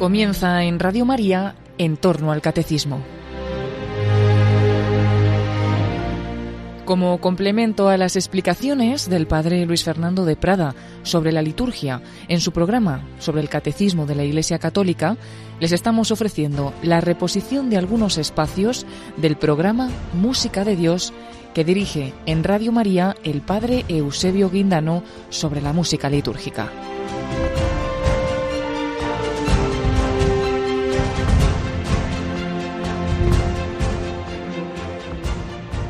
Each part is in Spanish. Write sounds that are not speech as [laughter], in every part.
Comienza en Radio María en torno al catecismo. Como complemento a las explicaciones del padre Luis Fernando de Prada sobre la liturgia en su programa sobre el catecismo de la Iglesia Católica, les estamos ofreciendo la reposición de algunos espacios del programa Música de Dios que dirige en Radio María el padre Eusebio Guindano sobre la música litúrgica.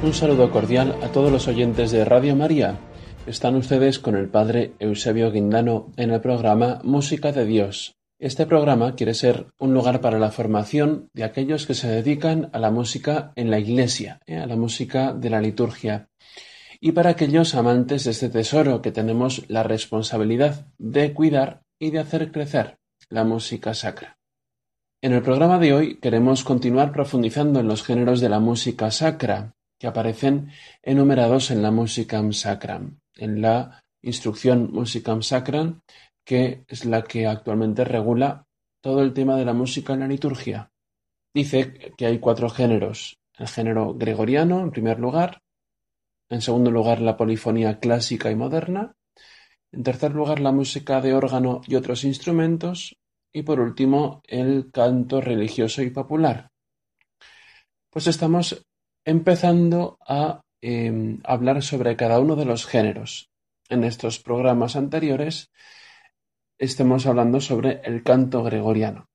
Un saludo cordial a todos los oyentes de Radio María. Están ustedes con el Padre Eusebio Guindano en el programa Música de Dios. Este programa quiere ser un lugar para la formación de aquellos que se dedican a la música en la Iglesia, ¿eh? a la música de la liturgia, y para aquellos amantes de este tesoro que tenemos la responsabilidad de cuidar y de hacer crecer, la música sacra. En el programa de hoy queremos continuar profundizando en los géneros de la música sacra, que aparecen enumerados en la Musicam Sacram, en la instrucción Musicam Sacram, que es la que actualmente regula todo el tema de la música en la liturgia. Dice que hay cuatro géneros. El género gregoriano, en primer lugar. En segundo lugar, la polifonía clásica y moderna. En tercer lugar, la música de órgano y otros instrumentos. Y por último, el canto religioso y popular. Pues estamos empezando a em, hablar sobre cada uno de los géneros. En estos programas anteriores estemos hablando sobre el canto gregoriano.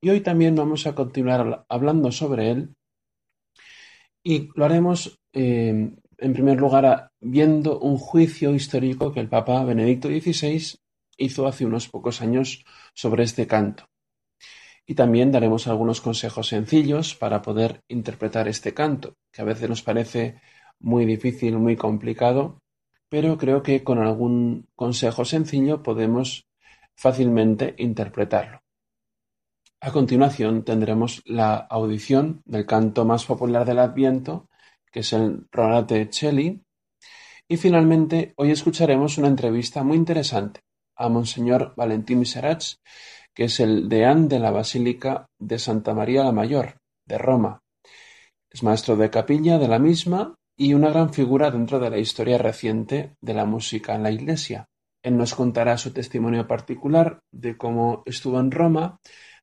Y hoy también vamos a continuar hablando sobre él y lo haremos em, en primer lugar viendo un juicio histórico que el Papa Benedicto XVI hizo hace unos pocos años sobre este canto. Y también daremos algunos consejos sencillos para poder interpretar este canto, que a veces nos parece muy difícil, muy complicado, pero creo que con algún consejo sencillo podemos fácilmente interpretarlo. A continuación tendremos la audición del canto más popular del Adviento, que es el Ronate Celli, y finalmente hoy escucharemos una entrevista muy interesante a Monseñor Valentín Serach, que es el deán de la Basílica de Santa María la Mayor, de Roma. Es maestro de capilla de la misma y una gran figura dentro de la historia reciente de la música en la Iglesia. Él nos contará su testimonio particular de cómo estuvo en Roma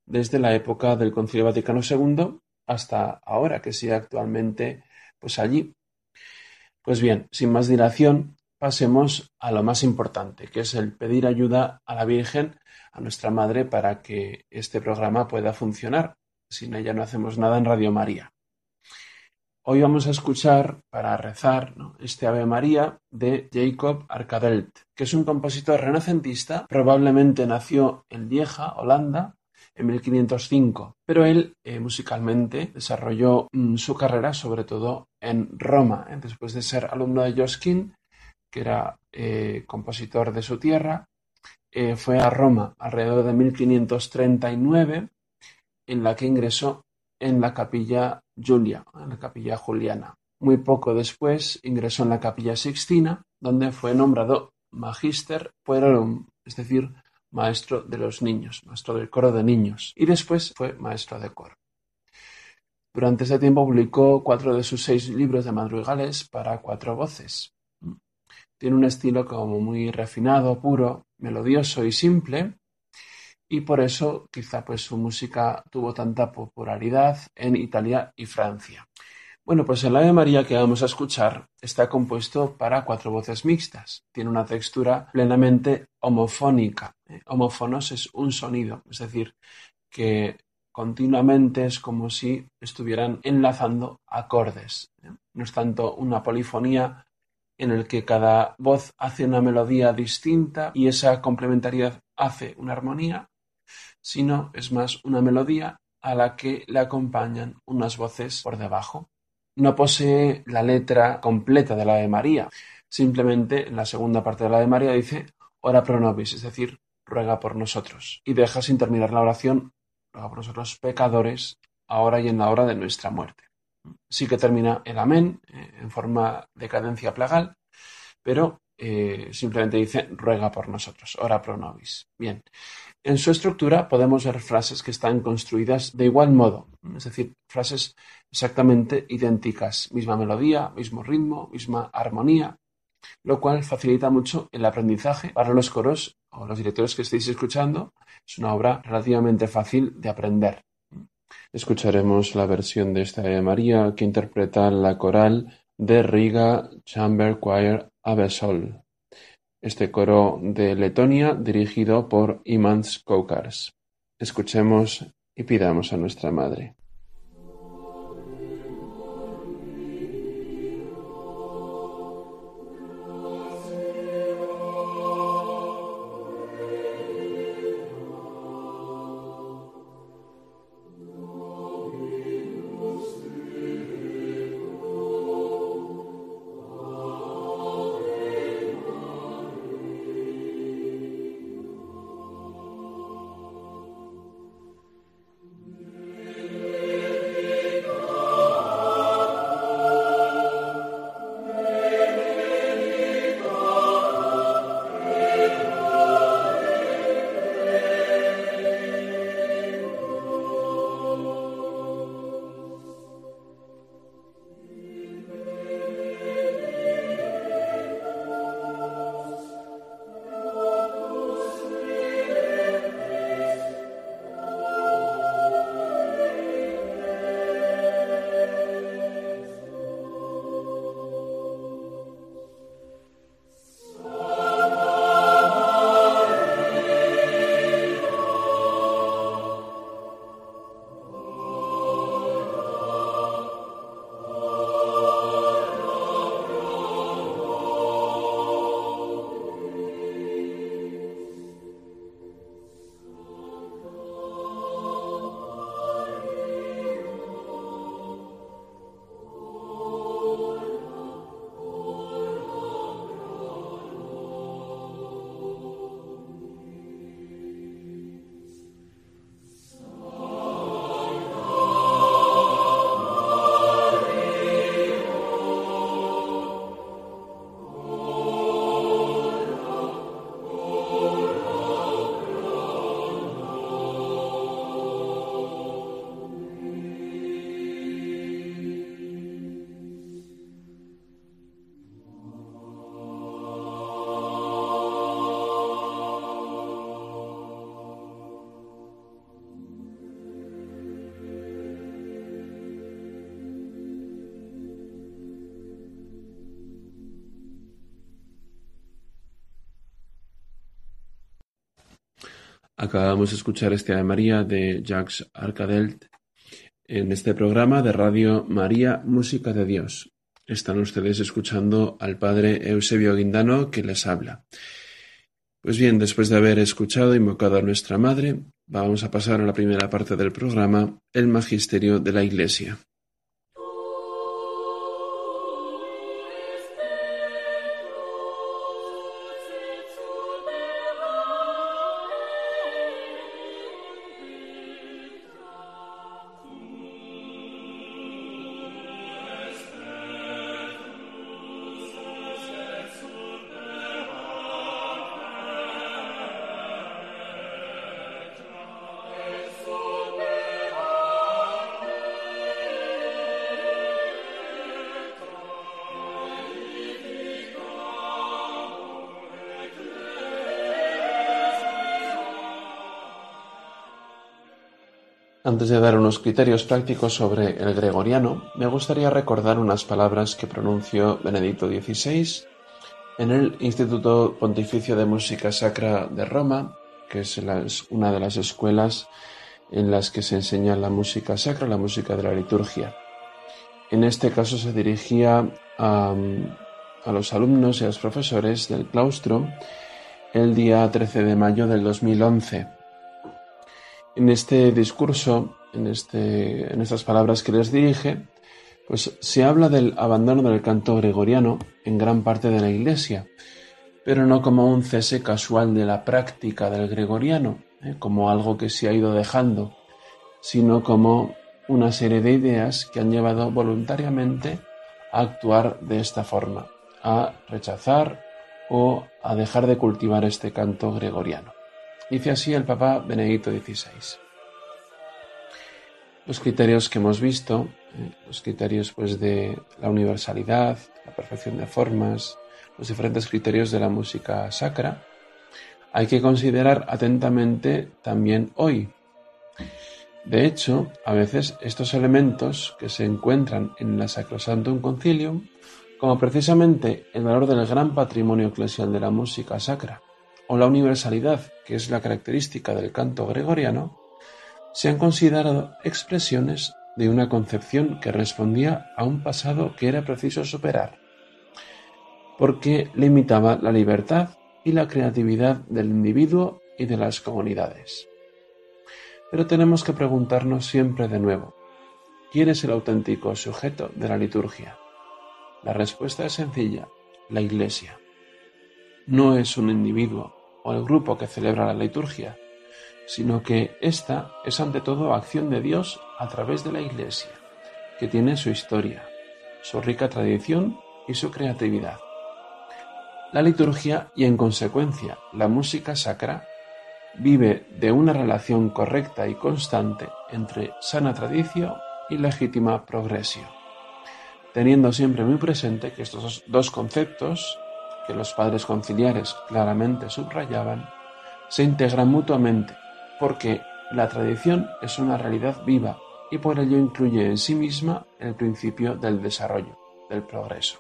desde la época del Concilio Vaticano II hasta ahora, que sigue actualmente pues allí. Pues bien, sin más dilación, pasemos a lo más importante, que es el pedir ayuda a la Virgen a nuestra madre para que este programa pueda funcionar. Sin ella no hacemos nada en Radio María. Hoy vamos a escuchar para rezar este Ave María de Jacob Arkadelt, que es un compositor renacentista, probablemente nació en Lieja, Holanda, en 1505, pero él eh, musicalmente desarrolló mm, su carrera sobre todo en Roma, después de ser alumno de Josquin, que era eh, compositor de su tierra, eh, fue a Roma alrededor de 1539, en la que ingresó en la capilla Julia, en la capilla juliana. Muy poco después ingresó en la capilla Sixtina, donde fue nombrado Magister Puerorum, es decir, maestro de los niños, maestro del coro de niños, y después fue maestro de coro. Durante ese tiempo publicó cuatro de sus seis libros de madrigales para cuatro voces. Tiene un estilo como muy refinado, puro, melodioso y simple, y por eso quizá pues su música tuvo tanta popularidad en Italia y Francia. Bueno, pues el Ave María que vamos a escuchar está compuesto para cuatro voces mixtas. Tiene una textura plenamente homofónica. Homófonos es un sonido, es decir, que continuamente es como si estuvieran enlazando acordes. No es tanto una polifonía en el que cada voz hace una melodía distinta y esa complementariedad hace una armonía, sino es más una melodía a la que le acompañan unas voces por debajo. No posee la letra completa de la de María, simplemente en la segunda parte de la de María dice ora pro nobis, es decir, ruega por nosotros, y deja sin terminar la oración, ruega por nosotros pecadores, ahora y en la hora de nuestra muerte. Sí que termina el amén en forma de cadencia plagal, pero eh, simplemente dice ruega por nosotros, ora pro nobis. Bien, en su estructura podemos ver frases que están construidas de igual modo, es decir, frases exactamente idénticas, misma melodía, mismo ritmo, misma armonía, lo cual facilita mucho el aprendizaje para los coros o los directores que estéis escuchando. Es una obra relativamente fácil de aprender. Escucharemos la versión de esta de María que interpreta la coral de Riga Chamber Choir Abesol, este coro de Letonia dirigido por Imants Koukars. Escuchemos y pidamos a nuestra Madre. Acabamos de escuchar este Ave María de Jacques Arcadelt en este programa de Radio María Música de Dios. Están ustedes escuchando al Padre Eusebio Guindano que les habla. Pues bien, después de haber escuchado e invocado a nuestra Madre, vamos a pasar a la primera parte del programa, el Magisterio de la Iglesia. Antes de dar unos criterios prácticos sobre el gregoriano, me gustaría recordar unas palabras que pronunció Benedicto XVI en el Instituto Pontificio de Música Sacra de Roma, que es una de las escuelas en las que se enseña la música sacra, la música de la liturgia. En este caso se dirigía a, a los alumnos y a los profesores del claustro el día 13 de mayo del 2011 en este discurso, en, este, en estas palabras que les dirige, pues se habla del abandono del canto gregoriano en gran parte de la Iglesia, pero no como un cese casual de la práctica del gregoriano, ¿eh? como algo que se ha ido dejando, sino como una serie de ideas que han llevado voluntariamente a actuar de esta forma, a rechazar o a dejar de cultivar este canto gregoriano. Dice así el Papa Benedicto XVI. Los criterios que hemos visto, eh, los criterios pues de la universalidad, la perfección de formas, los diferentes criterios de la música sacra, hay que considerar atentamente también hoy. De hecho, a veces estos elementos que se encuentran en la Sacrosantum Concilium, como precisamente el valor del gran patrimonio eclesial de la música sacra, o la universalidad, que es la característica del canto gregoriano, se han considerado expresiones de una concepción que respondía a un pasado que era preciso superar, porque limitaba la libertad y la creatividad del individuo y de las comunidades. Pero tenemos que preguntarnos siempre de nuevo, ¿quién es el auténtico sujeto de la liturgia? La respuesta es sencilla, la Iglesia. No es un individuo o el grupo que celebra la liturgia, sino que esta es ante todo acción de Dios a través de la Iglesia, que tiene su historia, su rica tradición y su creatividad. La liturgia y en consecuencia la música sacra vive de una relación correcta y constante entre sana tradición y legítima progresión, teniendo siempre muy presente que estos dos conceptos, los padres conciliares claramente subrayaban, se integran mutuamente, porque la tradición es una realidad viva y por ello incluye en sí misma el principio del desarrollo, del progreso.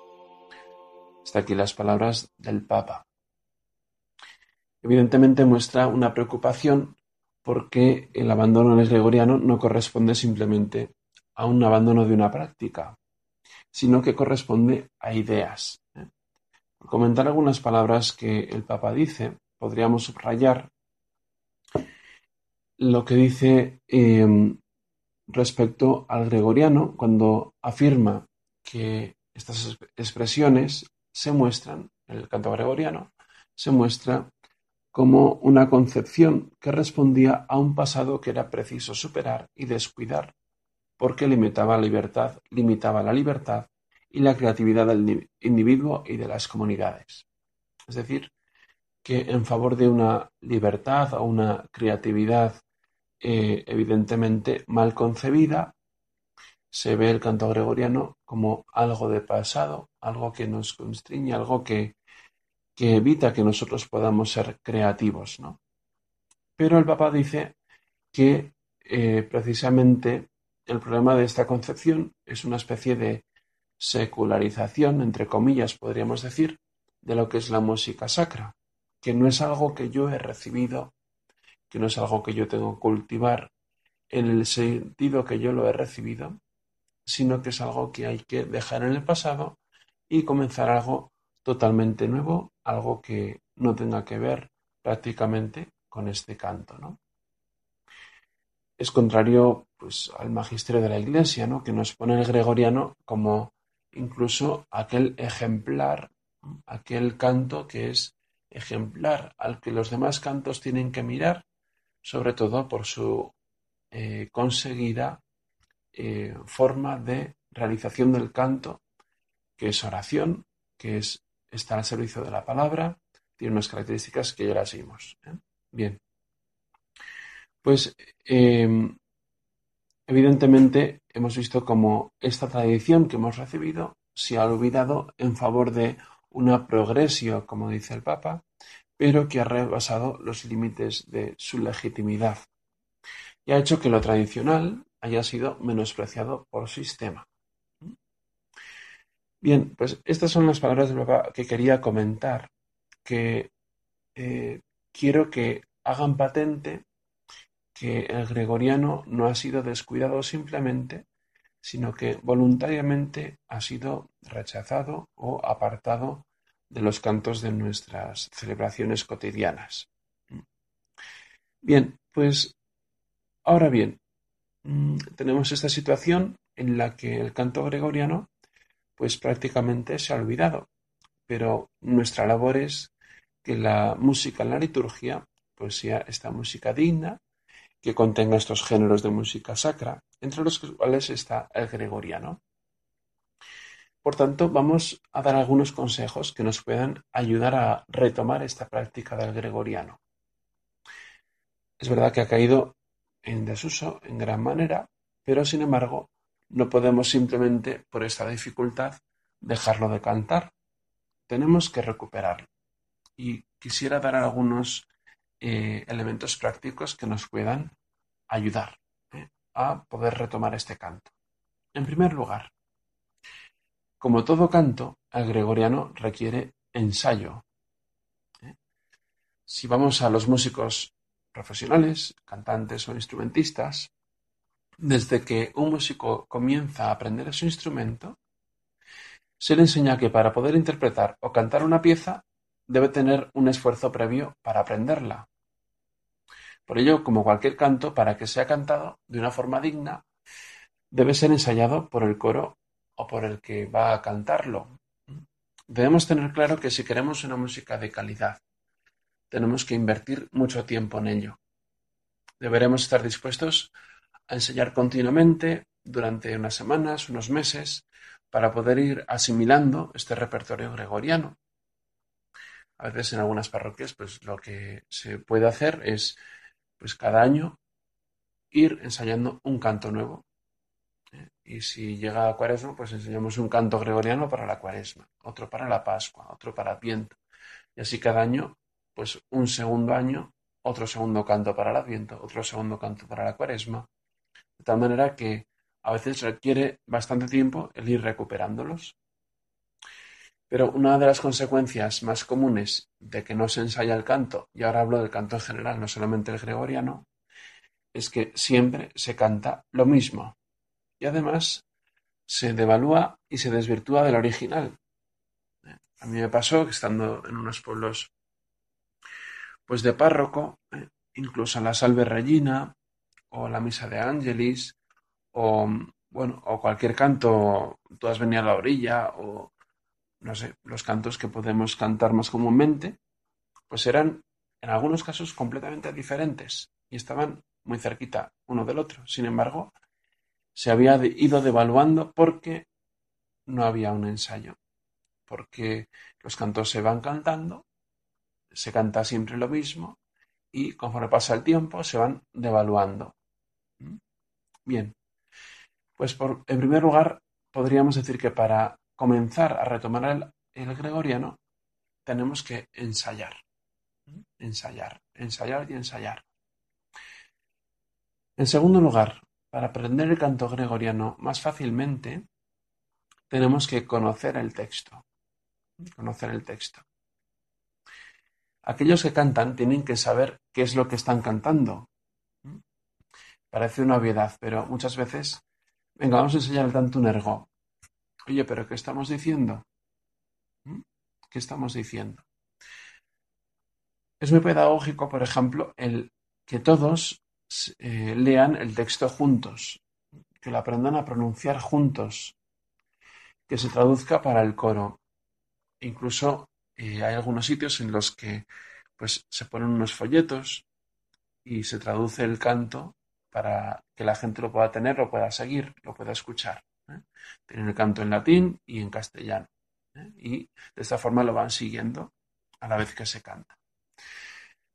Está aquí las palabras del Papa. Evidentemente muestra una preocupación porque el abandono del gregoriano no corresponde simplemente a un abandono de una práctica, sino que corresponde a ideas. Comentar algunas palabras que el Papa dice, podríamos subrayar lo que dice em, respecto al gregoriano cuando afirma que estas expresiones se muestran, en el canto gregoriano, se muestra como una concepción que respondía a un pasado que era preciso superar y descuidar, porque limitaba la libertad, limitaba la libertad y la creatividad del individuo y de las comunidades. Es decir, que en favor de una libertad o una creatividad eh, evidentemente mal concebida, se ve el canto gregoriano como algo de pasado, algo que nos constriñe, algo que, que evita que nosotros podamos ser creativos. ¿no? Pero el Papa dice que eh, precisamente el problema de esta concepción es una especie de secularización, entre comillas, podríamos decir, de lo que es la música sacra, que no es algo que yo he recibido, que no es algo que yo tengo que cultivar en el sentido que yo lo he recibido, sino que es algo que hay que dejar en el pasado y comenzar algo totalmente nuevo, algo que no tenga que ver prácticamente con este canto, ¿no? Es contrario pues al magisterio de la Iglesia, ¿no? que nos pone el gregoriano como incluso aquel ejemplar, aquel canto que es ejemplar al que los demás cantos tienen que mirar, sobre todo por su eh, conseguida eh, forma de realización del canto, que es oración, que es estar al servicio de la palabra, tiene unas características que ya las vimos. ¿eh? Bien. Pues em, evidentemente hemos visto cómo esta tradición que hemos recibido se ha olvidado en favor de una progresio, como dice el Papa, pero que ha rebasado los límites de su legitimidad y ha hecho que lo tradicional, haya sido menospreciado por sistema. Bien, pues estas son las palabras del Papa que quería comentar, que eh, quiero que hagan patente que el gregoriano no ha sido descuidado simplemente, sino que voluntariamente ha sido rechazado o apartado de los cantos de nuestras celebraciones cotidianas. Bien, pues ahora bien, Mm, tenemos esta situación en la que el canto gregoriano pues prácticamente se ha olvidado, pero nuestra labor es que la música en la liturgia pues sea esta música digna, que contenga estos géneros de música sacra, entre los cuales está el gregoriano. Por tanto, vamos a dar algunos consejos que nos puedan ayudar a retomar esta práctica del gregoriano. Es verdad que ha caído en desuso en gran manera, pero sin embargo no podemos simplemente por esta dificultad dejarlo de cantar. Tenemos que recuperarlo. Y quisiera dar algunos eh, elementos prácticos que nos puedan ayudar eh, a poder retomar este canto. En primer lugar, como todo canto, el gregoriano requiere ensayo. ¿eh? Si vamos a los músicos profesionales, cantantes o instrumentistas, desde que un músico comienza a aprender su instrumento, se le enseña que para poder interpretar o cantar una pieza debe tener un esfuerzo previo para aprenderla. Por ello, como cualquier canto, para que sea cantado de una forma digna, debe ser ensayado por el coro o por el que va a cantarlo. Debemos tener claro que si queremos una música de calidad, tenemos que invertir mucho tiempo en ello. Deberemos estar dispuestos a ensayar continuamente durante unas semanas, unos meses, para poder ir asimilando este repertorio gregoriano. A veces en algunas parroquias, pues lo que se puede hacer es, pues cada año ir ensayando un canto nuevo y si llega a Cuaresma, pues enseñamos un canto gregoriano para la Cuaresma, otro para la Pascua, otro para Adviento. Y así cada año, pues un segundo año, otro segundo canto para el Adviento, otro segundo canto para la Cuaresma. De tal manera que a veces requiere bastante tiempo el ir recuperándolos. Pero una de las consecuencias más comunes de que no se ensaya el canto, y ahora hablo del canto en general, no solamente el gregoriano, es que siempre se canta lo mismo y además se devalúa y se desvirtúa del original. A mí me pasó que estando en unos pueblos pues de párroco, eh, incluso la Salve Regina o la Misa de Ángelis o bueno, o cualquier canto, todas venían a la orilla o no sé, los cantos que podemos cantar más comúnmente, pues eran en algunos casos completamente diferentes y estaban muy cerquita uno del otro. Sin embargo, se había ido devaluando porque no había un ensayo, porque los cantos se van cantando, se canta siempre lo mismo y conforme pasa el tiempo se van devaluando. ¿Mm? Bien, pues por, en primer lugar podríamos decir que para comenzar a retomar el, gregoriano tenemos que ensayar, ensayar, ensayar y ensayar. En segundo lugar, para aprender el canto gregoriano más fácilmente, tenemos que conocer el texto. Conocer el texto. Aquellos que cantan tienen que saber qué es lo que están cantando. Parece una obviedad, pero muchas veces, venga, vamos a enseñar el tanto un ergo. Oye, pero ¿qué estamos diciendo? ¿Qué estamos diciendo? Es muy pedagógico, por ejemplo, el que todos eh, lean el texto juntos, que lo aprendan a pronunciar juntos, que se traduzca para el coro. Incluso eh, hay algunos sitios en los que pues, se ponen unos folletos y se traduce el canto para que la gente lo pueda tener, lo pueda seguir, lo pueda escuchar. ¿Eh? Tienen el canto en latín y en castellano. Y de esta forma lo van siguiendo a la vez que se canta.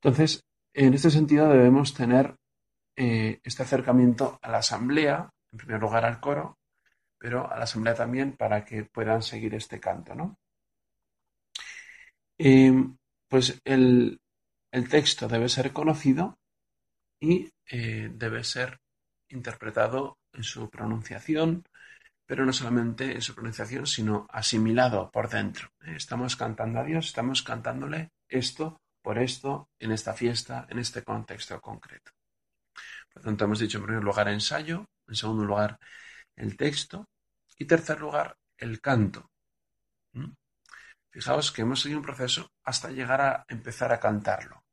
Entonces, en este sentido debemos tener eh, este acercamiento a la asamblea, en primer lugar al coro, pero a la asamblea también para que puedan seguir este canto, ¿no? Eh, pues el, texto debe ser conocido y eh, debe ser interpretado en su pronunciación, pero no solamente en su pronunciación, sino asimilado por dentro. Estamos cantando a Dios, estamos cantándole esto por esto, en esta fiesta, en este contexto concreto. Por tanto, hemos dicho en primer lugar ensayo, en segundo lugar el texto y tercer lugar el canto. ¿Mm? Fijaos que hemos seguido un proceso hasta llegar a empezar a cantarlo.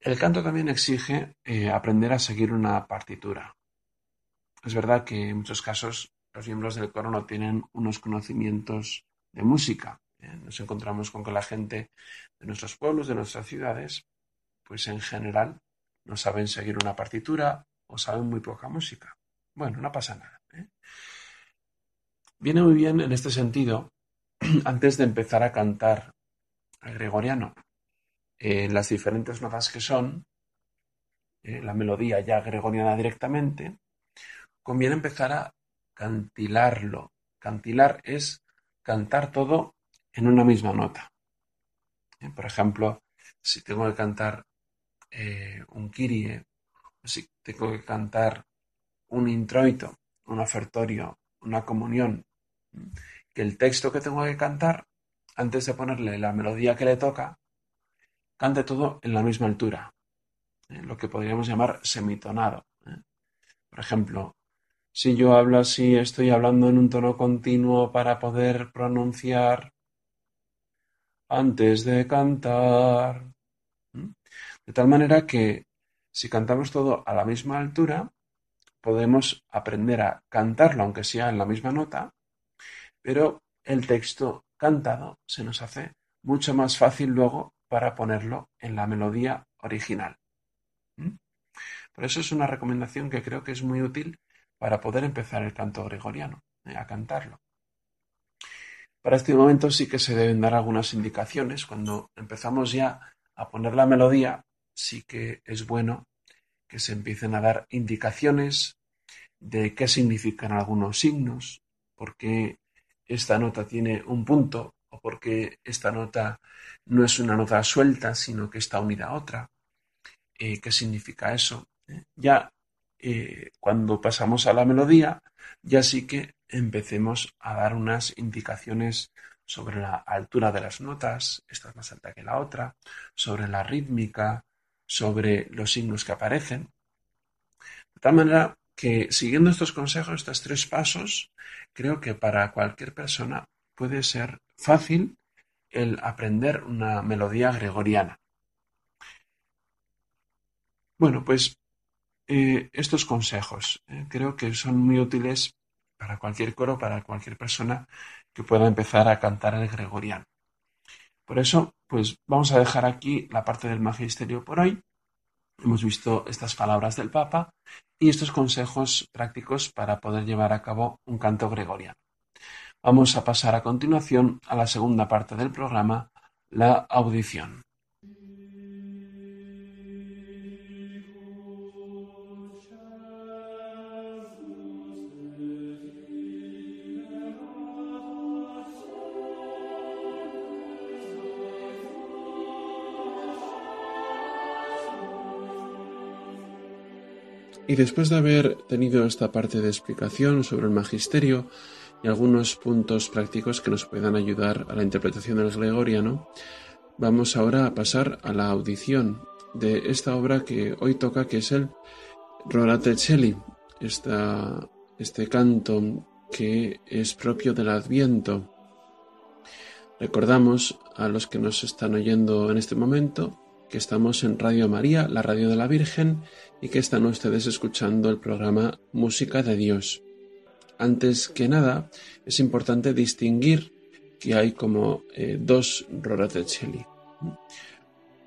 El canto también exige eh, aprender a seguir una partitura. Es verdad que en muchos casos los miembros del coro no tienen unos conocimientos de música. ¿eh? Nos encontramos con que la gente de nuestros pueblos, de nuestras ciudades, pues en general no saben seguir una partitura o saben muy poca música. Bueno, no pasa nada. ¿eh? Viene muy bien en este sentido, [clears throat] antes de empezar a cantar el gregoriano, eh, las diferentes notas que son, la melodía ya gregoriana directamente, conviene empezar a cantilarlo. Cantilar es cantar todo en una misma nota. Eh, por ejemplo, si tengo que cantar un kirie, si tengo que cantar un introito, un ofertorio, una comunión, que el texto que tengo que cantar, antes de ponerle la melodía que le toca, cante todo en la misma altura, ¿eh? lo que podríamos llamar semitonado. ¿eh? Por ejemplo, si yo hablo así, estoy hablando en un tono continuo para poder pronunciar antes de cantar. De tal manera que si cantamos todo a la misma altura, podemos aprender a cantarlo, aunque sea en la misma nota, pero el texto cantado se nos hace mucho más fácil luego para ponerlo en la melodía original. Por eso es una recomendación que creo que es muy útil para poder empezar el canto gregoriano, ¿eh? a cantarlo. Para este momento sí que se deben dar algunas indicaciones. Cuando empezamos ya a poner la melodía, sí que es bueno que se empiecen a dar indicaciones de qué significan algunos signos, por qué esta nota tiene un punto o por qué esta nota no es una nota suelta, sino que está unida a otra. Eh, ¿Qué significa eso? Eh, ya eh, cuando pasamos a la melodía, ya sí que empecemos a dar unas indicaciones sobre la altura de las notas, esta es más alta que la otra, sobre la rítmica, sobre los signos que aparecen. De tal manera que siguiendo estos consejos, estos tres pasos, creo que para cualquier persona puede ser fácil el aprender una melodía gregoriana. Bueno, pues eh, estos consejos eh, creo que son muy útiles para cualquier coro, para cualquier persona que pueda empezar a cantar el gregoriano. Por eso, pues vamos a dejar aquí la parte del magisterio por hoy Hemos visto estas palabras del Papa y estos consejos prácticos para poder llevar a cabo un canto gregoriano. Vamos a pasar a continuación a la segunda parte del programa, la audición. Y después de haber tenido esta parte de explicación sobre el magisterio y algunos puntos prácticos que nos puedan ayudar a la interpretación del gregoriano, vamos ahora a pasar a la audición de esta obra que hoy toca, que es el Rorate Celi, este canto que es propio del Adviento. Recordamos a los que nos están oyendo en este momento que estamos en Radio María, la radio de la Virgen, y que están ustedes escuchando el programa Música de Dios. Antes que nada, es importante distinguir que hay como eh, dos Roratelli.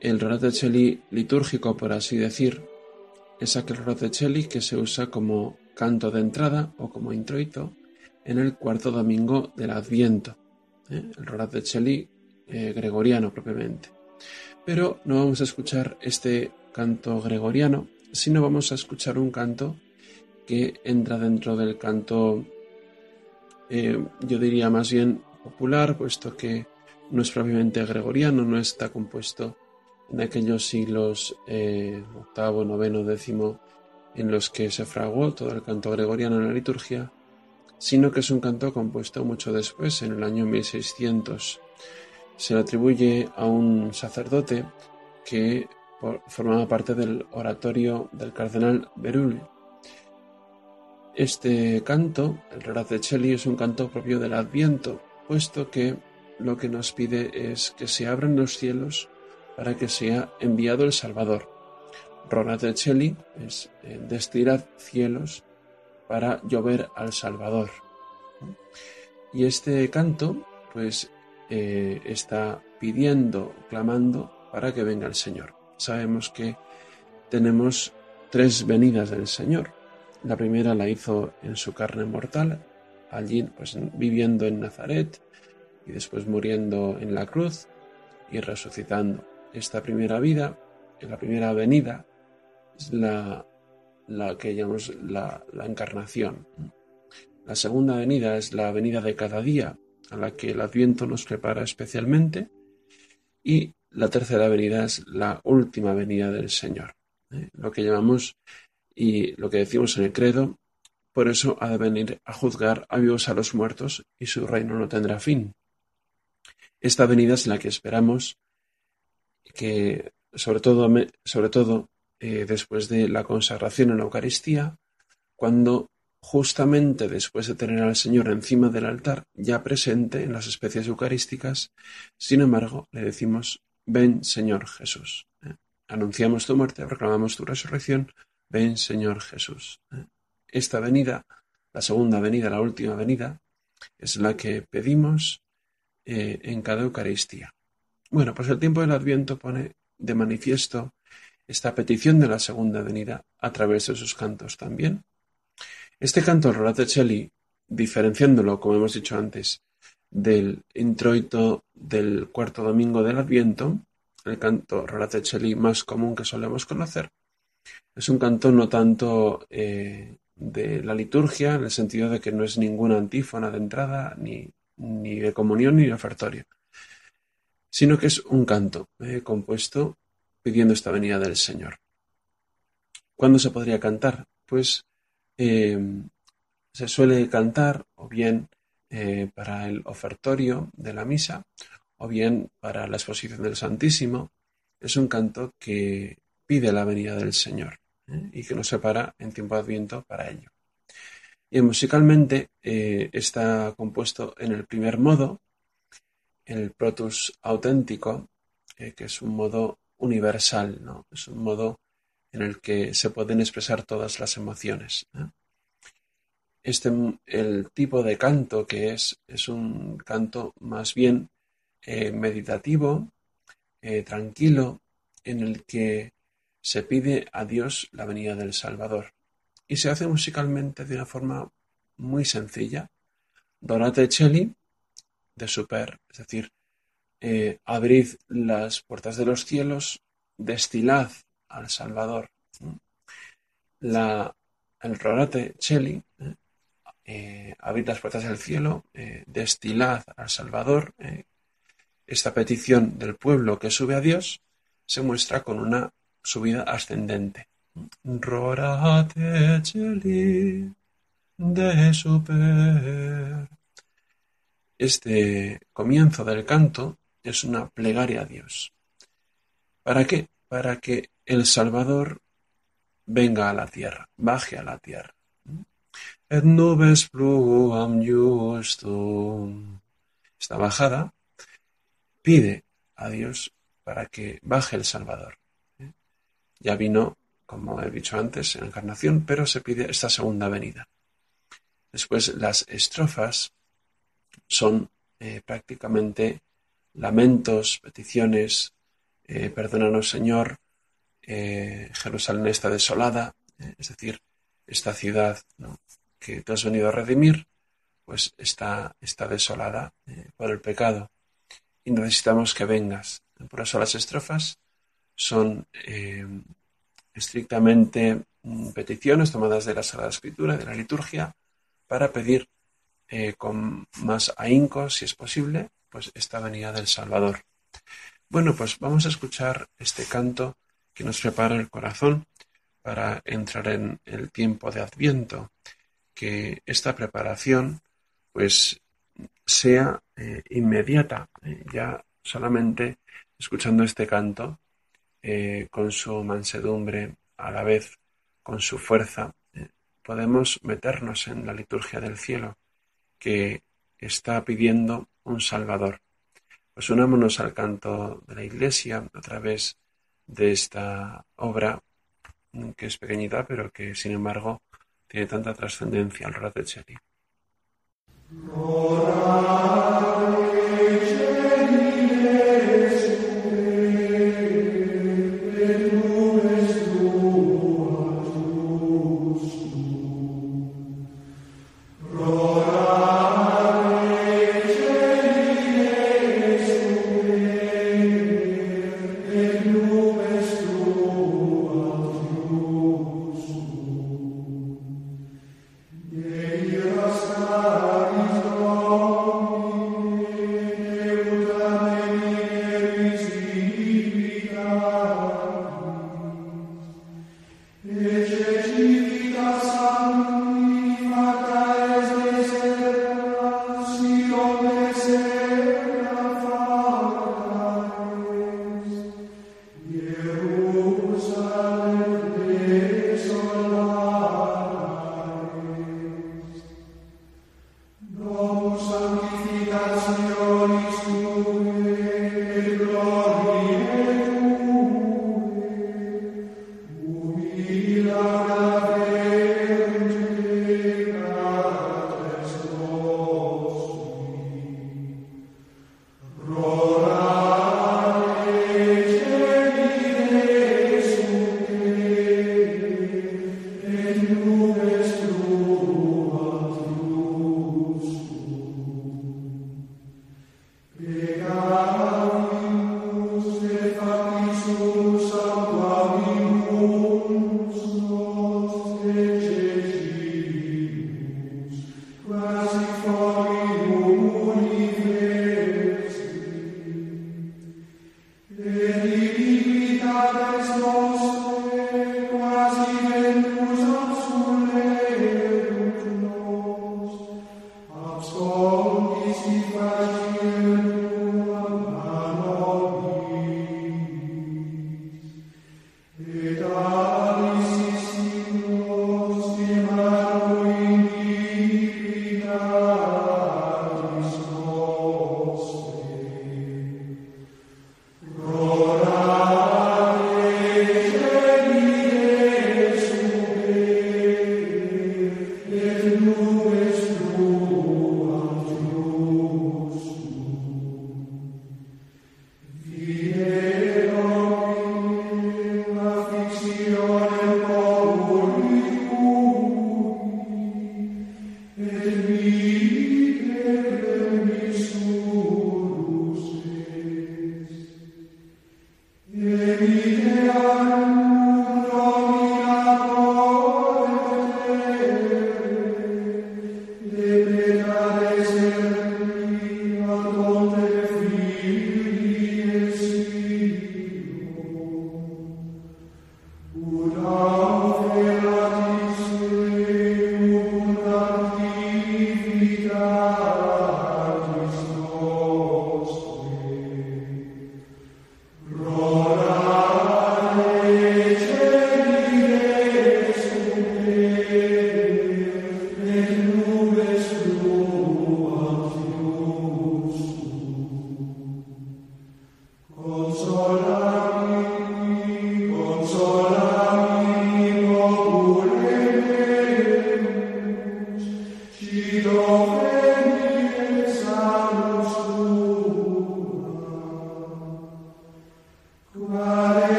El Roratelli litúrgico, por así decir, es aquel Roratelli que se usa como canto de entrada o como introito en el cuarto domingo del Adviento, ¿eh? el Roratelli eh, gregoriano propiamente. Pero no vamos a escuchar este canto gregoriano, sino vamos a escuchar un canto que entra dentro del canto, eh, yo diría más bien popular, puesto que no es propiamente gregoriano, no está compuesto en aquellos siglos eh, octavo, noveno, décimo, en los que se fraguó todo el canto gregoriano en la liturgia, sino que es un canto compuesto mucho después, en el año 1600 se le atribuye a un sacerdote que formaba parte del oratorio del cardenal Berulle. Este canto, el Raracecelli, es un canto propio del Adviento, puesto que lo que nos pide es que se abran los cielos para que sea enviado el Salvador. Raracecelli es eh, destilar cielos para llover al Salvador. Y este canto, pues eh, está pidiendo, clamando para que venga el Señor. Sabemos que tenemos tres venidas del Señor. La primera la hizo en su carne mortal, allí pues, viviendo en Nazaret y después muriendo en la cruz y resucitando. Esta primera vida, la primera venida, es la, la que llamamos la, la encarnación. La segunda venida es la venida de cada día, a la que el Adviento nos prepara especialmente. Y la tercera venida es la última venida del Señor, ¿eh? lo que llamamos y lo que decimos en el credo, por eso ha de venir a juzgar a vivos a los muertos y su reino no tendrá fin. Esta venida es la que esperamos que, sobre todo, sobre todo eh, después de la consagración en la Eucaristía, cuando justamente después de tener al Señor encima del altar, ya presente en las especies eucarísticas, sin embargo, le decimos, ven Señor Jesús. ¿eh? Anunciamos tu muerte, proclamamos tu resurrección, ven Señor Jesús. ¿eh? Esta venida, la segunda venida, la última venida, es la que pedimos eh, en cada Eucaristía. Bueno, pues el tiempo del Adviento pone de manifiesto esta petición de la segunda venida a través de sus cantos también. Este canto Rolateceli, diferenciándolo, como hemos dicho antes, del introito del cuarto domingo del Adviento, el canto Rolateceli más común que solemos conocer, es un canto no tanto eh, de la liturgia, en el sentido de que no es ninguna antífona de entrada, ni, ni de comunión, ni de ofertorio, sino que es un canto eh, compuesto pidiendo esta venida del Señor. ¿Cuándo se podría cantar? Pues Em, se suele cantar o bien eh, para el ofertorio de la misa o bien para la exposición del Santísimo. Es un canto que pide la venida del Señor ¿eh? y que nos separa en tiempo de Adviento para ello. Y musicalmente eh, está compuesto en el primer modo, el protus auténtico, que es un modo universal, ¿no? es un modo en el que se pueden expresar todas las emociones. Este, el tipo de canto que es, es un canto más bien eh, meditativo, eh, tranquilo, en el que se pide a Dios la venida del Salvador. Y se hace musicalmente de una forma muy sencilla. Dorate Cheli, de super, es decir, eh, abrid las puertas de los cielos, destilad al Salvador. La, el Rorate Cheli, eh, eh, abrid las puertas del cielo, eh, destilad al Salvador. esta petición del pueblo que sube a Dios se muestra con una subida ascendente. Rorate Cheli de super. Este comienzo del canto es una plegaria a Dios. ¿Para qué? Para que el Salvador venga a la tierra, baje a la tierra. Nubes. Esta bajada pide a Dios para que baje el Salvador. Ya vino, como he dicho antes, en encarnación, pero se pide esta segunda venida. Después las estrofas son eh, prácticamente lamentos, peticiones, eh, perdónanos Señor, eh, Jerusalén está desolada, eh, es decir, esta ciudad que tú has venido a redimir, pues está, está desolada por el pecado y necesitamos que vengas. Por eso las estrofas son estrictamente mm, peticiones tomadas de la Sagrada Escritura, de la liturgia, para pedir con más ahínco, si es posible, pues esta venida del Salvador. Bueno, pues vamos a escuchar este canto que nos prepara el corazón para entrar en el tiempo de Adviento, que esta preparación pues sea eh, inmediata, eh, ya solamente escuchando este canto eh, con su mansedumbre, a la vez con su fuerza, podemos meternos en la liturgia del cielo que está pidiendo un Salvador. Pues unámonos al canto de la Iglesia a través de esta obra, que es pequeñita, pero que sin embargo tiene tanta trascendencia, el Cheli.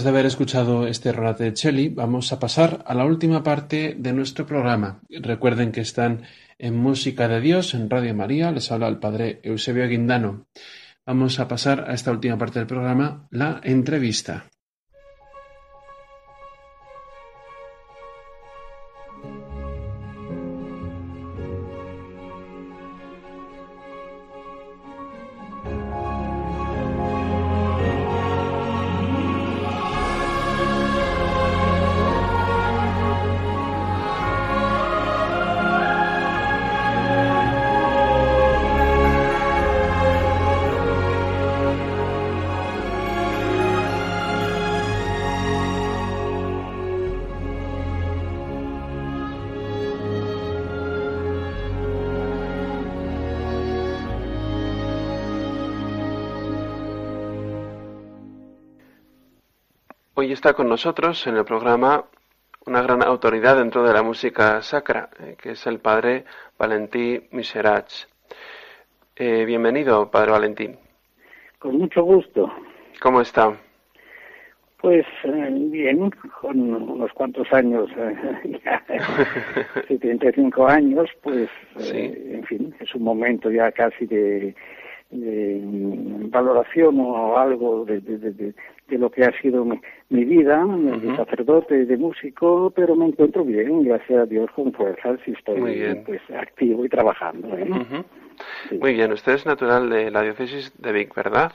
Después de haber escuchado este rolate de Cheli, vamos a pasar a la última parte de nuestro programa. Recuerden que están en Música de Dios, en Radio María, les habla el Padre Eusebio Guindano. Vamos a pasar a esta última parte del programa, la entrevista. Está con nosotros en el programa una gran autoridad dentro de la música sacra, eh, que es el padre Valentí Miserach. Eh, bienvenido, padre Valentín. Con mucho gusto. ¿Cómo está? Pues eh, bien, con unos cuantos años, [laughs] ya, [laughs] 75 años, pues en fin, es un momento ya casi de, valoración o algo de, de lo que ha sido mi, vida, de sacerdote, de músico, pero me encuentro bien, gracias a Dios, con fuerzas y estoy pues activo y trabajando. ¿eh? Muy bien, usted es natural de la diócesis de Vic, ¿verdad?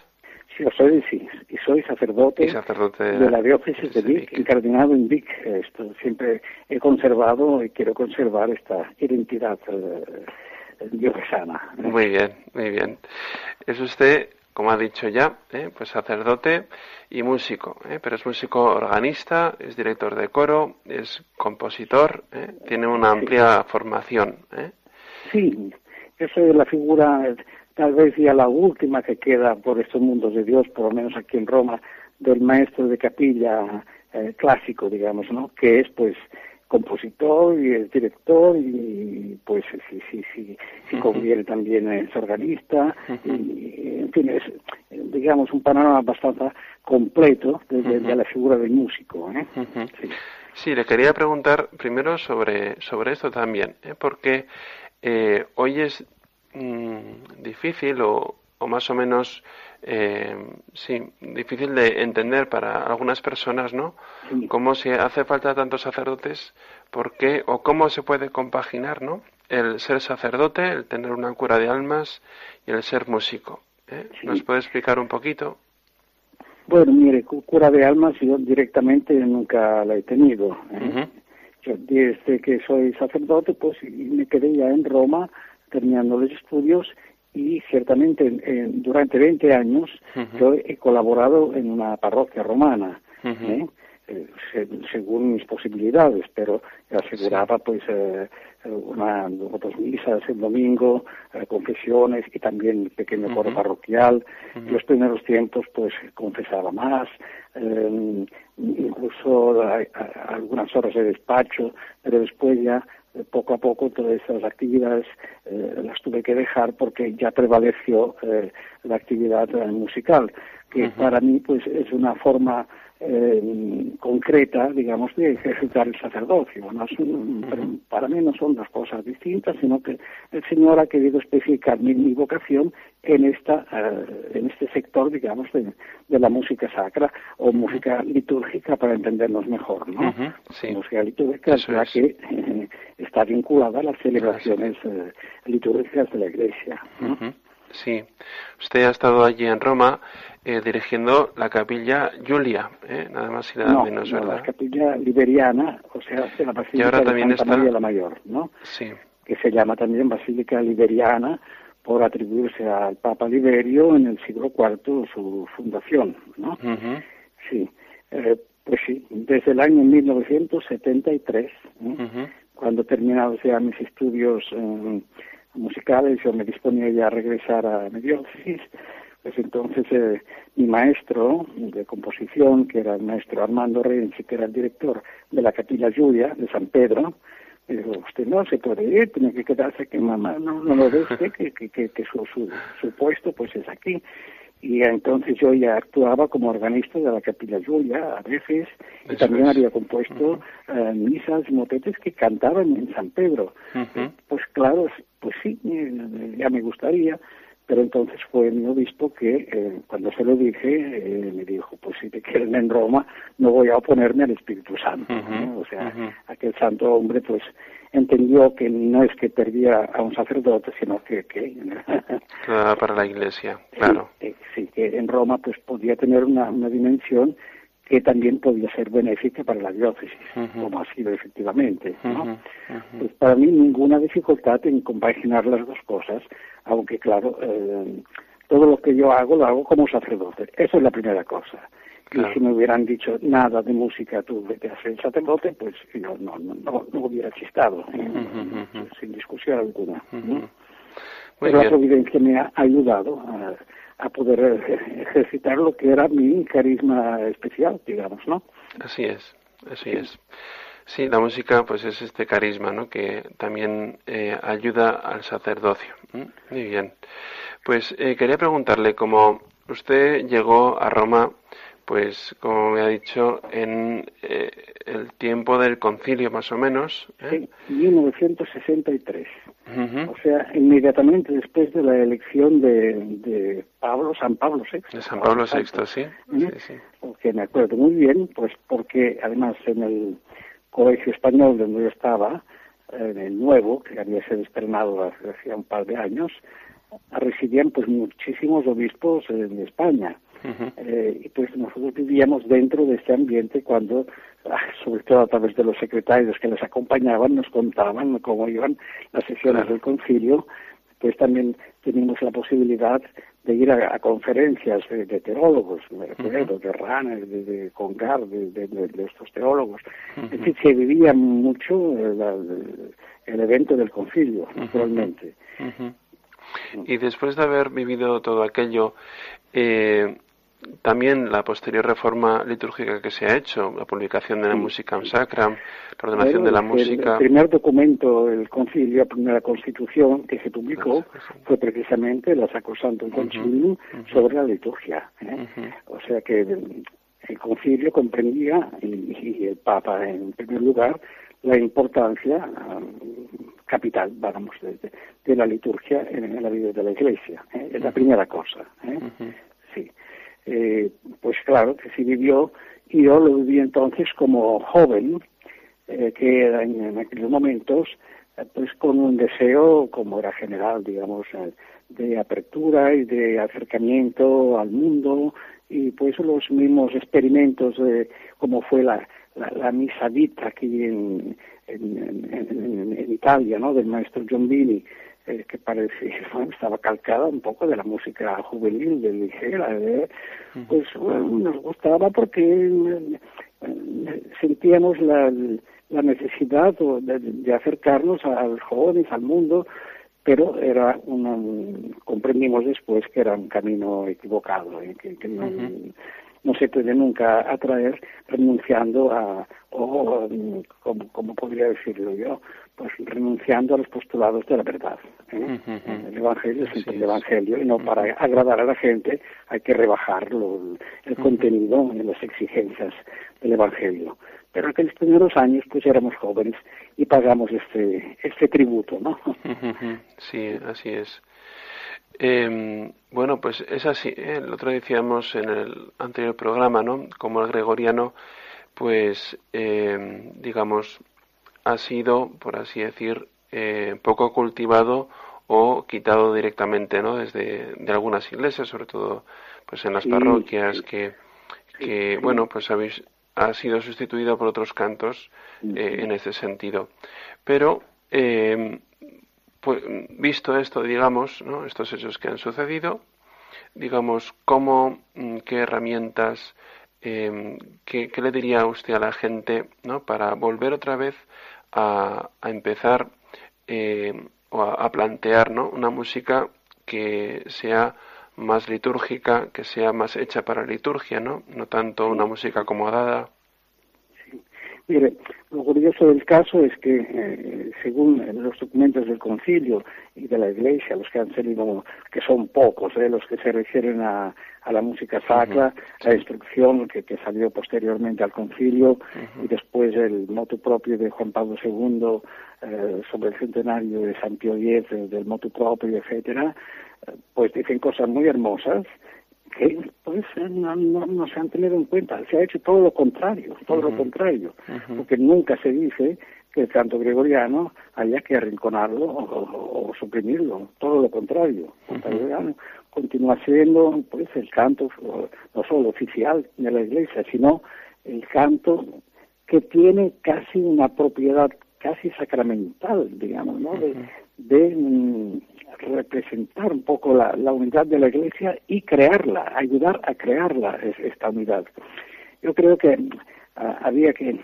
Sí, yo soy, sí, y soy sacerdote, de la diócesis de Vic, encardinado en Vic. Esto siempre he conservado y quiero conservar esta identidad eh, diocesana. Muy bien, muy bien. Es usted como ha dicho ya, ¿eh? pues sacerdote y músico, ¿eh? pero es músico organista, es director de coro, es compositor, ¿eh? tiene una amplia formación. Sí, esa es la figura, tal vez ya la última que queda por estos mundos de Dios, por lo menos aquí en Roma, del maestro de capilla clásico, digamos, ¿no? Que es, pues, compositor y es director y pues sí sí sí conviene también es organista y en fin es digamos un panorama bastante completo de, la figura del músico ¿eh? sí. le quería preguntar primero sobre sobre esto también ¿eh? porque eh, hoy es mm, difícil o, o más o menos eh, sí, difícil de entender para algunas personas, ¿no? Cómo se hace falta tantos sacerdotes, por qué o cómo se puede compaginar, ¿no? El ser sacerdote, el tener una cura de almas y el ser músico. ¿eh? ¿Nos puede explicar un poquito? Bueno, mire, cura de almas yo directamente nunca la he tenido. ¿eh? Yo desde que soy sacerdote, pues me quedé ya en Roma terminando los estudios y ciertamente durante 20 años yo he colaborado en una parroquia romana, ¿eh? Eh, según mis posibilidades, pero aseguraba pues eh, una dos misas el domingo, confesiones y también pequeño coro parroquial. Los primeros tiempos pues confesaba más, incluso algunas horas de despacho, pero después ya poco a poco todas esas actividades eh, las tuve que dejar porque ya prevaleció eh, la actividad eh, musical, que para mí pues es una forma eh, concreta, digamos, de ejercitar el sacerdocio. No Para mí no son dos cosas distintas, sino que el Señor ha querido especificar mi, vocación en esta, eh, en este sector, digamos, de, la música sacra o música litúrgica para entendernos mejor, ¿no? Música litúrgica es la que eh, está vinculada a las celebraciones litúrgicas de la Iglesia. Sí, usted ha estado allí en Roma eh, dirigiendo la capilla Julia, ¿eh? nada más y nada menos, ¿verdad? No, la capilla liberiana, o sea, la Basílica de Santa María la Mayor, ¿no? Sí. Que se llama también Basílica Liberiana por atribuirse al Papa Liberio en el siglo IV su fundación, ¿no? Sí, eh, pues sí, desde el año 1973, cuando terminados ya mis estudios musicales, yo me disponía ya a regresar a mi diócesis, pues entonces eh, mi maestro de composición, que era el maestro Armando Renzi, que era el director de la Capilla Julia de San Pedro, me dijo, usted no se puede ir, tiene que quedarse aquí, mamá, no, no lo usted, que, que, que, su, su, su, puesto pues es aquí. Y entonces yo ya actuaba como organista de la Capilla Julia a veces y también había compuesto uh misas motetes que cantaban en San Pedro. Pues claro, pues sí, ya me gustaría, pero entonces fue mi obispo que eh, cuando se lo dije eh, me dijo, pues si te quieren en Roma no voy a oponerme al Espíritu Santo. O sea, aquel santo hombre pues entendió que no es que perdía a un sacerdote, sino que... que [laughs] para la Iglesia, claro. Eh, sí, que en Roma pues podía tener una, una dimensión que también podía ser benéfica para la diócesis, como ha sido efectivamente. ¿no? Pues para mí ninguna dificultad en compaginar las dos cosas, aunque claro, eh, todo lo que yo hago lo hago como sacerdote. Esa es la primera cosa. Y si me hubieran dicho nada de música, tú vete a ser sacerdote, pues yo no, no, no, hubiera chistado, ¿eh? sin discusión alguna. Pero la providencia me ha ayudado a a poder ejercitar lo que era mi carisma especial, digamos, ¿no? Así es, así es. Sí, la música pues es este carisma, ¿no? Que también eh, ayuda al sacerdocio. Muy bien. Pues eh, quería preguntarle, como usted llegó a Roma, pues como me ha dicho, en eh, el tiempo del concilio más o menos. ¿eh? Sí, 1963. O sea, inmediatamente después de la elección de, Pablo, San Pablo VI. De San Pablo VI, sí. sí, sí. Que me acuerdo muy bien, pues porque además en el colegio español donde yo estaba, en el nuevo, que había sido estrenado hace un par de años, residían pues muchísimos obispos en España. Eh, y pues nosotros vivíamos dentro de este ambiente cuando, sobre todo a través de los secretarios que les acompañaban, nos contaban cómo iban las sesiones del concilio, pues también teníamos la posibilidad de ir a, conferencias de, teólogos, me recuerdo, de Ranner, de, Congar, de, estos teólogos. En fin, se vivía mucho el, el evento del concilio, naturalmente. Y después de haber vivido todo aquello, eh, también la posterior reforma litúrgica que se ha hecho, la publicación de la música sacra, la ordenación de la música. El primer documento del concilio, la primera constitución que se publicó fue precisamente la Sacrosantum Concilium sobre la liturgia. ¿eh? O sea que el concilio comprendía, y, el Papa en primer lugar, la importancia um, capital, vamos, de, la liturgia en, la vida de la Iglesia. ¿eh? Es la primera cosa. ¿eh? Sí eh, pues claro que sí vivió y yo lo viví entonces como joven, eh, que era en, aquellos momentos, eh, pues con un deseo, como era general, digamos, de apertura y de acercamiento al mundo y pues los mismos experimentos de como fue la, la, la misa dita aquí en, en, en, en, Italia, ¿no? Del maestro Giombini, eh, que parecía, [laughs] estaba calcada un poco de la música juvenil de ligera, ¿eh? pues nos gustaba porque eh, sentíamos la, la necesidad de, acercarnos a, los jóvenes, al mundo, pero era una, comprendimos después que era un camino equivocado, ¿eh? que, no, no se puede nunca atraer renunciando a, o como, como podría decirlo yo, pues renunciando a los postulados de la verdad. ¿eh? El Evangelio es el Evangelio y no para agradar a la gente hay que rebajar el contenido en las exigencias del Evangelio. Pero en aquellos primeros años pues éramos jóvenes y pagamos este, este tributo, ¿no? Sí, así es. Eh, bueno, pues es así. ¿eh? El otro decíamos en el anterior programa, ¿no? Como el gregoriano, pues, eh, digamos, ha sido, por así decir, eh, poco cultivado o quitado directamente, ¿no? Desde de algunas iglesias, sobre todo, pues en las parroquias, que, que bueno, pues habéis, ha sido sustituido por otros cantos eh, en ese sentido. Pero, eh, pues, visto esto, digamos, ¿no? estos hechos que han sucedido, digamos, cómo, mm, qué herramientas, eh, ¿qué, ¿qué, le diría usted a la gente, ¿no? Para volver otra vez a, empezar eh, o a, plantear ¿no? una música que sea más litúrgica, que sea más hecha para liturgia, ¿no? No tanto una música acomodada. Mire, lo curioso del caso es que, eh, según los documentos del concilio y de la Iglesia, los que han salido, que son pocos, eh, los que se refieren a, la música sacra, la instrucción que, salió posteriormente al concilio y después el motu propio de Juan Pablo II eh, sobre el centenario de San Pío X, del motu propio, etcétera, pues dicen cosas muy hermosas que pues no, no, se han tenido en cuenta. Se ha hecho todo lo contrario, todo lo contrario, porque nunca se dice que el canto gregoriano haya que arrinconarlo o, suprimirlo, todo lo contrario. El canto gregoriano continúa siendo pues el canto no solo oficial de la iglesia, sino el canto que tiene casi una propiedad casi sacramental, digamos, ¿no? de, representar un poco la, unidad de la Iglesia y crearla, ayudar a crearla, esta unidad. Yo creo que ah, había que,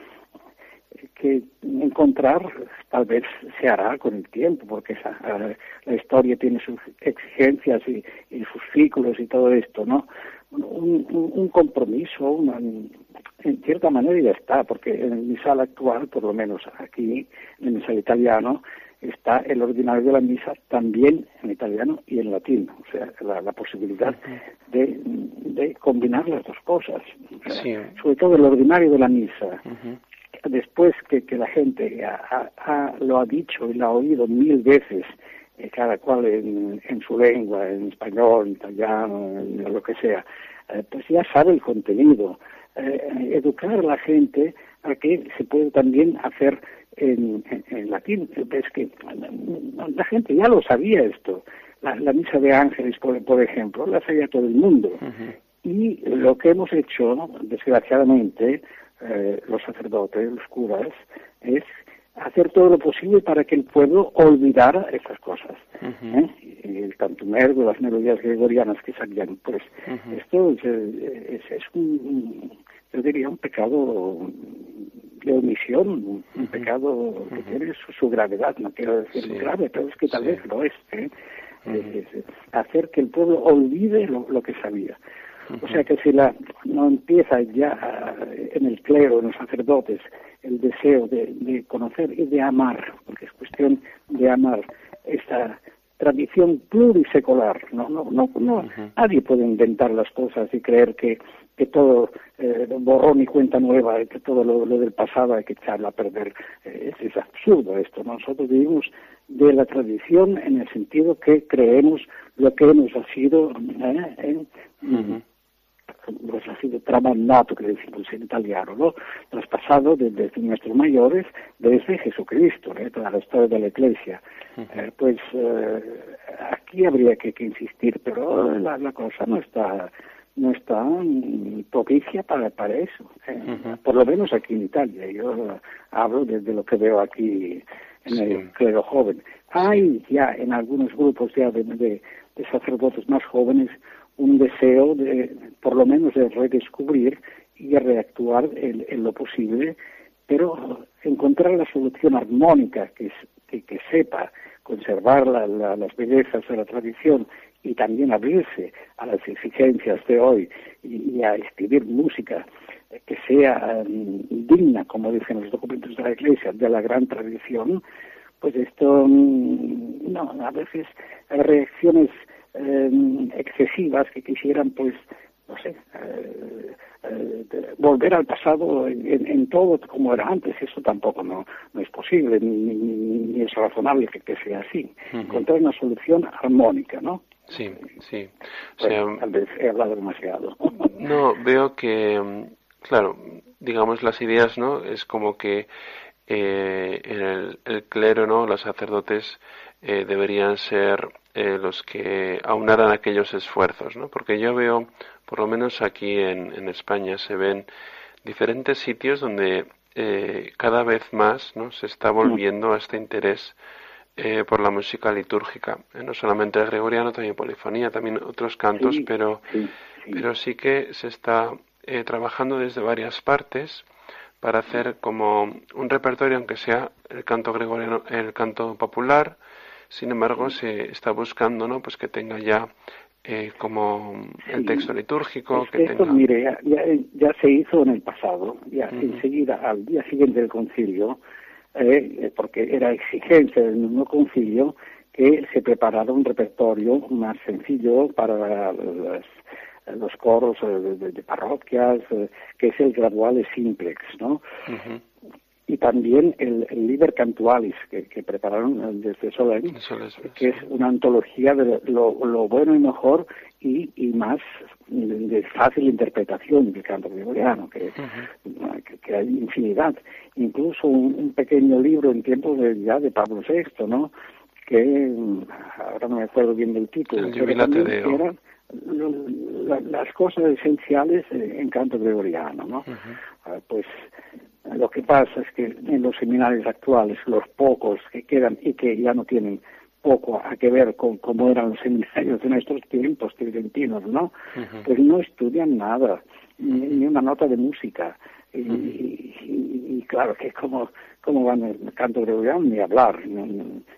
encontrar, tal vez se hará con el tiempo, porque ah, la historia tiene sus exigencias y, sus ciclos y todo esto, ¿no? Un, compromiso, en cierta manera ya está, porque en el misal actual, por lo menos aquí, en el misal italiano, está el ordinario de la misa también en italiano y en latín, o sea, la, posibilidad de, combinar las dos cosas, sobre todo el ordinario de la misa. Después que, la gente lo ha dicho y lo ha oído mil veces, eh, cada cual en, su lengua, en español, en italiano, en lo que sea, eh, pues ya sabe el contenido. Eh, educar a la gente a que se puede también hacer en, en, latín. Es que la gente ya lo sabía esto. La, misa de ángeles, por, ejemplo, la sabía todo el mundo. Y lo que hemos hecho, desgraciadamente, eh, los sacerdotes, los curas, es hacer todo lo posible para que el pueblo olvidara esas cosas. ¿eh? El cantumergo, las melodías gregorianas que salían, pues esto es, es, un, yo diría, un pecado de omisión, un, pecado que tiene su, gravedad, no quiero decir grave, pero es que tal vez lo es. ¿eh? hacer que el pueblo olvide lo, que sabía. O sea que si la, no empieza ya en el clero, en los sacerdotes, el deseo de, conocer y de amar, porque es cuestión de amar esta tradición plurisecular. No, no, no, no nadie puede inventar las cosas y creer que, que todo eh, borrón y cuenta nueva, que todo lo, del pasado hay que echarla a perder. Eh, es, absurdo esto. Nosotros vivimos de la tradición en el sentido que creemos lo que hemos sido eh, pues ha sido tramandato, que decimos en italiano, ¿no? traspasado desde, nuestros mayores, desde Jesucristo, ¿eh? toda la historia de la Iglesia. Eh, pues eh, aquí habría que, insistir, pero la, cosa no está no está propicia para, para eso, por lo menos aquí en Italia. Yo hablo desde lo que veo aquí en el clero joven. Hay ya en algunos grupos ya de sacerdotes más jóvenes un deseo de, por lo menos, de redescubrir y de reactuar en, lo posible, pero encontrar la solución armónica que, que, sepa conservar las bellezas de la tradición y también abrirse a las exigencias de hoy y, a escribir música que sea mm, digna, como dicen los documentos de la Iglesia, de la gran tradición, pues esto, mm, no, a veces hay reacciones eh, excesivas que quisieran, pues, no sé, eh, eh, volver al pasado en, todo como era antes. Eso tampoco no, no es posible, ni, es razonable que, sea así. Encontrar una solución armónica, ¿no? Sí, sí. tal vez he hablado demasiado. No, veo que, claro, digamos las ideas, ¿no? Es como que eh, el, el, clero, ¿no? Los sacerdotes eh, deberían ser eh, los que aunaran aquellos esfuerzos, ¿no? Porque yo veo, por lo menos aquí en, en España, se ven diferentes sitios donde eh, cada vez más ¿no? se está volviendo a este interés por la música litúrgica, no solamente el gregoriano, también polifonía, también otros cantos, pero, pero sí que se está trabajando desde varias partes para hacer como un repertorio, aunque sea el canto gregoriano, el canto popular, sin embargo, se está buscando, ¿no? Pues que tenga ya eh, como el texto litúrgico. que esto, mire, ya, se hizo en el pasado, ya enseguida, al día siguiente del concilio, eh, porque era exigencia del mismo concilio, que se preparara un repertorio más sencillo para los coros de, parroquias, que es el gradual simplex, ¿no? y también el, el Liber Cantualis que, prepararon desde Solen, que es una antología de lo, bueno y mejor y, y más de fácil interpretación del canto gregoriano, que, que, hay infinidad. Incluso un, pequeño libro en tiempos de, ya de Pablo VI, ¿no? que ahora no me acuerdo bien del título, eran las cosas esenciales en canto gregoriano, ¿no? Ah, pues lo que pasa es que en los seminarios actuales, los pocos que quedan y que ya no tienen poco a que ver con cómo eran los seminarios de nuestros tiempos tridentinos, ¿no? Pues no estudian nada, ni, una nota de música. Y, claro, que como, como van el canto gregoriano ni hablar.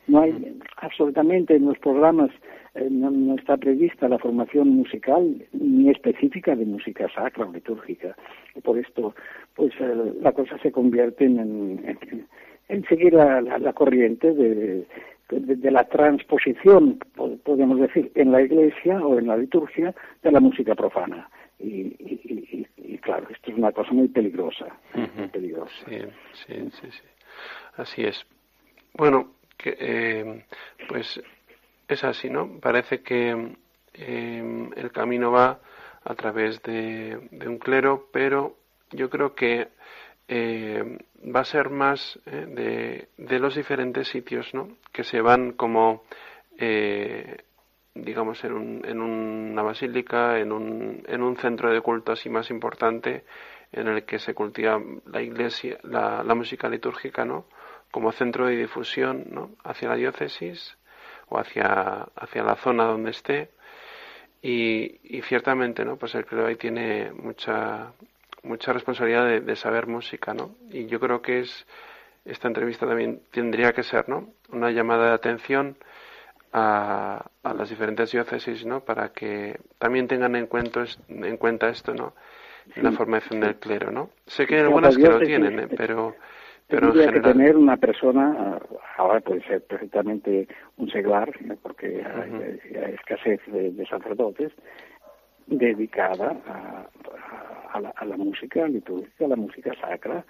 No, hay absolutamente en los programas eh, no, está prevista la formación musical ni específica de música sacra o litúrgica. Y por esto, pues eh, la cosa se convierte en, en, seguir la, la, corriente de, de, la transposición, podemos decir, en la iglesia o en la liturgia de la música profana. Y, y, y, claro, esto es una cosa muy peligrosa, muy peligrosa. Sí, sí, sí, sí, Así es. Bueno, que, eh, pues es así, ¿no? Parece que em, el camino va a través de, un clero, pero yo creo que em, va a ser más eh, de, los diferentes sitios, ¿no? Que se van como, eh, digamos, en, un, en, una basílica, en un, en un centro de culto así más importante, en el que se cultiva la iglesia, la, la música litúrgica, ¿no? Como centro de difusión, ¿no? Hacia la diócesis o hacia, hacia la zona donde esté. Y, y ciertamente, ¿no? Pues el creo ahí tiene mucha, mucha responsabilidad de, saber música, ¿no? Y yo creo que es esta entrevista también tendría que ser, ¿no? Una llamada de atención a, a las diferentes diócesis, ¿no? Para que también tengan en cuenta, en cuenta esto, ¿no? La formación del clero, ¿no? Sé que hay algunas que lo tienen, ¿eh? pero pero Tendría que tener una persona, ahora puede ser perfectamente un seglar, porque hay, escasez de, sacerdotes, dedicada a, a, la, música litúrgica, a la música sacra,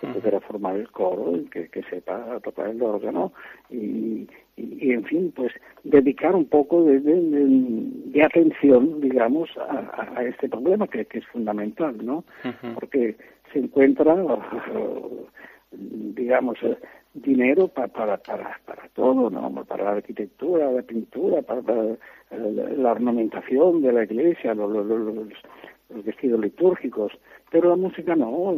que pudiera formar el coro, que, que sepa tocar el órgano y, y, en fin, pues dedicar un poco de, de, atención, digamos, a, a, este problema que, que es fundamental, ¿no? Porque se encuentra digamos, dinero para, para, para, para todo, ¿no? Para la arquitectura, la pintura, para, la, ornamentación de la iglesia, los, los, los, vestidos litúrgicos, pero la música no,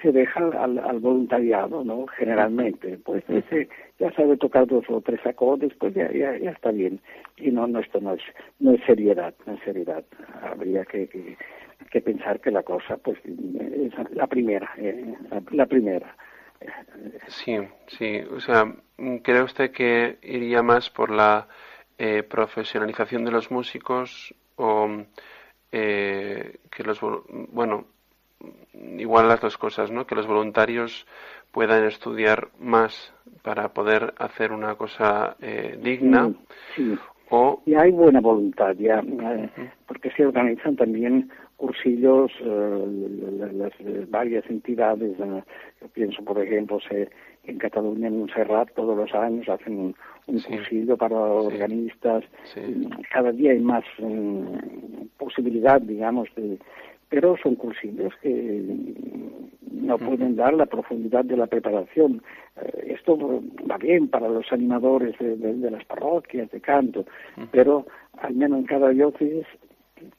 se deja al, al voluntariado, ¿no? Generalmente, pues ese ya sabe tocar dos o tres acordes, pues ya, ya, ya está bien. Y no, no, esto no es, no es seriedad, no es seriedad. Habría que, que, pensar que la cosa, pues, es la primera, eh, la primera. Sí, sí. O sea, ¿cree usted que iría más por la eh, profesionalización de los músicos o eh, que los bueno igual las dos cosas, ¿no? Que los voluntarios puedan estudiar más para poder hacer una cosa eh, digna. Sí, O... Y hay buena voluntad ya, porque se organizan también cursillos, las, varias entidades, yo pienso por ejemplo se, en Cataluña, en Montserrat, todos los años hacen un, cursillo para organistas, cada día hay más mm, posibilidad, digamos, de, pero son cursillos que no pueden dar la profundidad de la preparación. Eh, esto va bien para los animadores de, las parroquias de canto, pero al menos en cada diócesis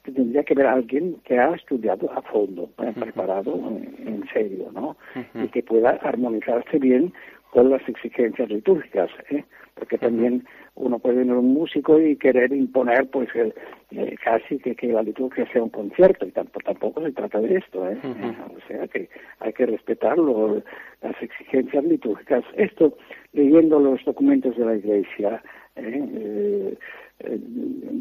tendría que ver a alguien que ha estudiado a fondo, preparado en, serio, ¿no? Y que pueda armonizarse bien con las exigencias litúrgicas, ¿eh? porque también uno puede tener un músico y querer imponer pues eh, eh, casi que, que, la liturgia sea un concierto y tampoco, tampoco se trata de esto ¿eh? o sea que hay que respetar las exigencias litúrgicas esto leyendo los documentos de la iglesia ¿eh? Eh,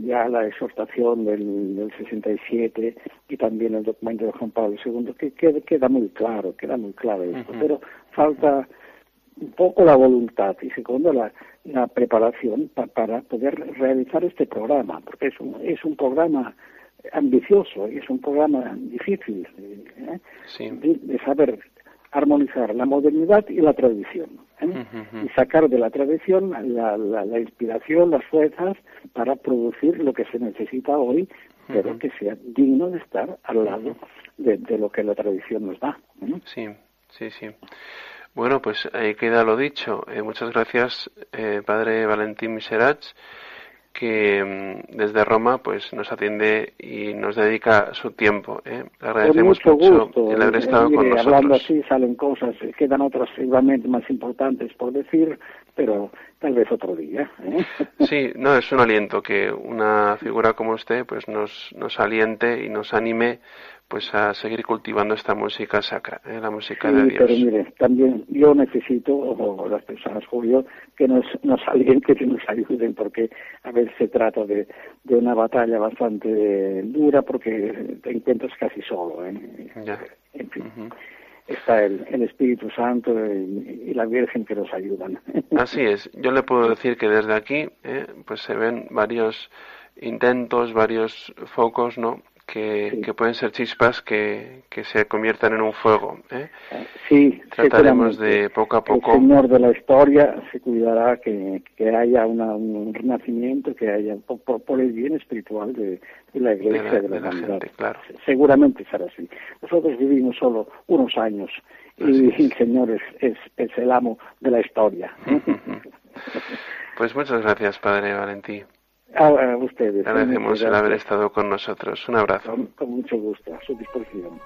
ya la exhortación del, del, 67 y también el documento de Juan Pablo II, que, queda muy claro, queda muy claro esto, pero falta un poco la voluntad y segundo la, la preparación para poder realizar este programa, porque es un, es un programa ambicioso y es un programa difícil ¿eh? de, saber armonizar la modernidad y la tradición ¿eh? y sacar de la tradición la, la, inspiración, las fuerzas para producir lo que se necesita hoy, pero que sea digno de estar al lado de, lo que la tradición nos da. ¿eh? Sí, sí, sí. Bueno, pues ahí queda lo dicho. Eh, muchas gracias, eh, Padre Valentín Miserach, que mm, desde Roma pues nos atiende y nos dedica su tiempo. ¿eh? Le agradecemos mucho, el haber estado con nosotros. Hablando así salen cosas, quedan otras igualmente más importantes por decir, pero tal vez otro día. ¿eh? [laughs] Sí, no, es un aliento que una figura como usted pues nos, nos aliente y nos anime pues a seguir cultivando esta música sacra, ¿eh? la música de Dios. Pero mire, también yo necesito, o las personas yo, que nos, nos alienten, que nos ayuden, porque a veces se trata de, de una batalla bastante dura, porque te encuentras casi solo. ¿eh? En fin. Está el, el, Espíritu Santo y, la Virgen que nos ayudan. [laughs] Así es. Yo le puedo decir que desde aquí, ¿eh? pues se ven varios intentos, varios focos, ¿no? Que, pueden ser chispas que, que, se conviertan en un fuego. ¿eh? Sí, trataremos de poco a poco. El Señor de la historia se cuidará que, que haya un renacimiento, que haya por, el bien espiritual de, la Iglesia de la, gente, claro. Seguramente será así. Nosotros vivimos solo unos años y el Señor es, es, es, el amo de la historia. [laughs] pues muchas gracias, Padre Valentín. A, ustedes. Agradecemos el haber estado con nosotros. Un abrazo. Con, mucho gusto, a su disposición.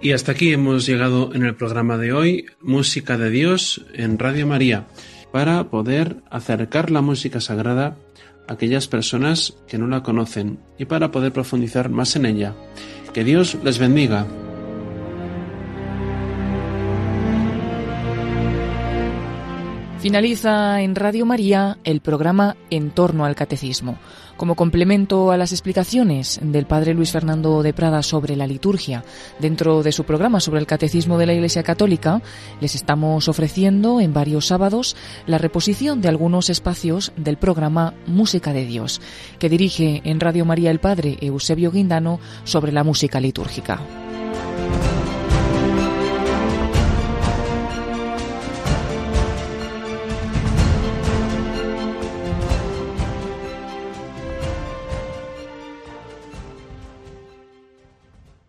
Y hasta aquí hemos llegado en el programa de hoy, Música de Dios en Radio María, para poder acercar la música sagrada a aquellas personas que no la conocen y para poder profundizar más en ella. Que Dios les bendiga. Finaliza en Radio María el programa En torno al Catecismo. Como complemento a las explicaciones del Padre Luis Fernando de Prada sobre la liturgia dentro de su programa sobre el Catecismo de la Iglesia Católica, les estamos ofreciendo en varios sábados la reposición de algunos espacios del programa Música de Dios, que dirige en Radio María el Padre Eusebio Guindano sobre la música litúrgica.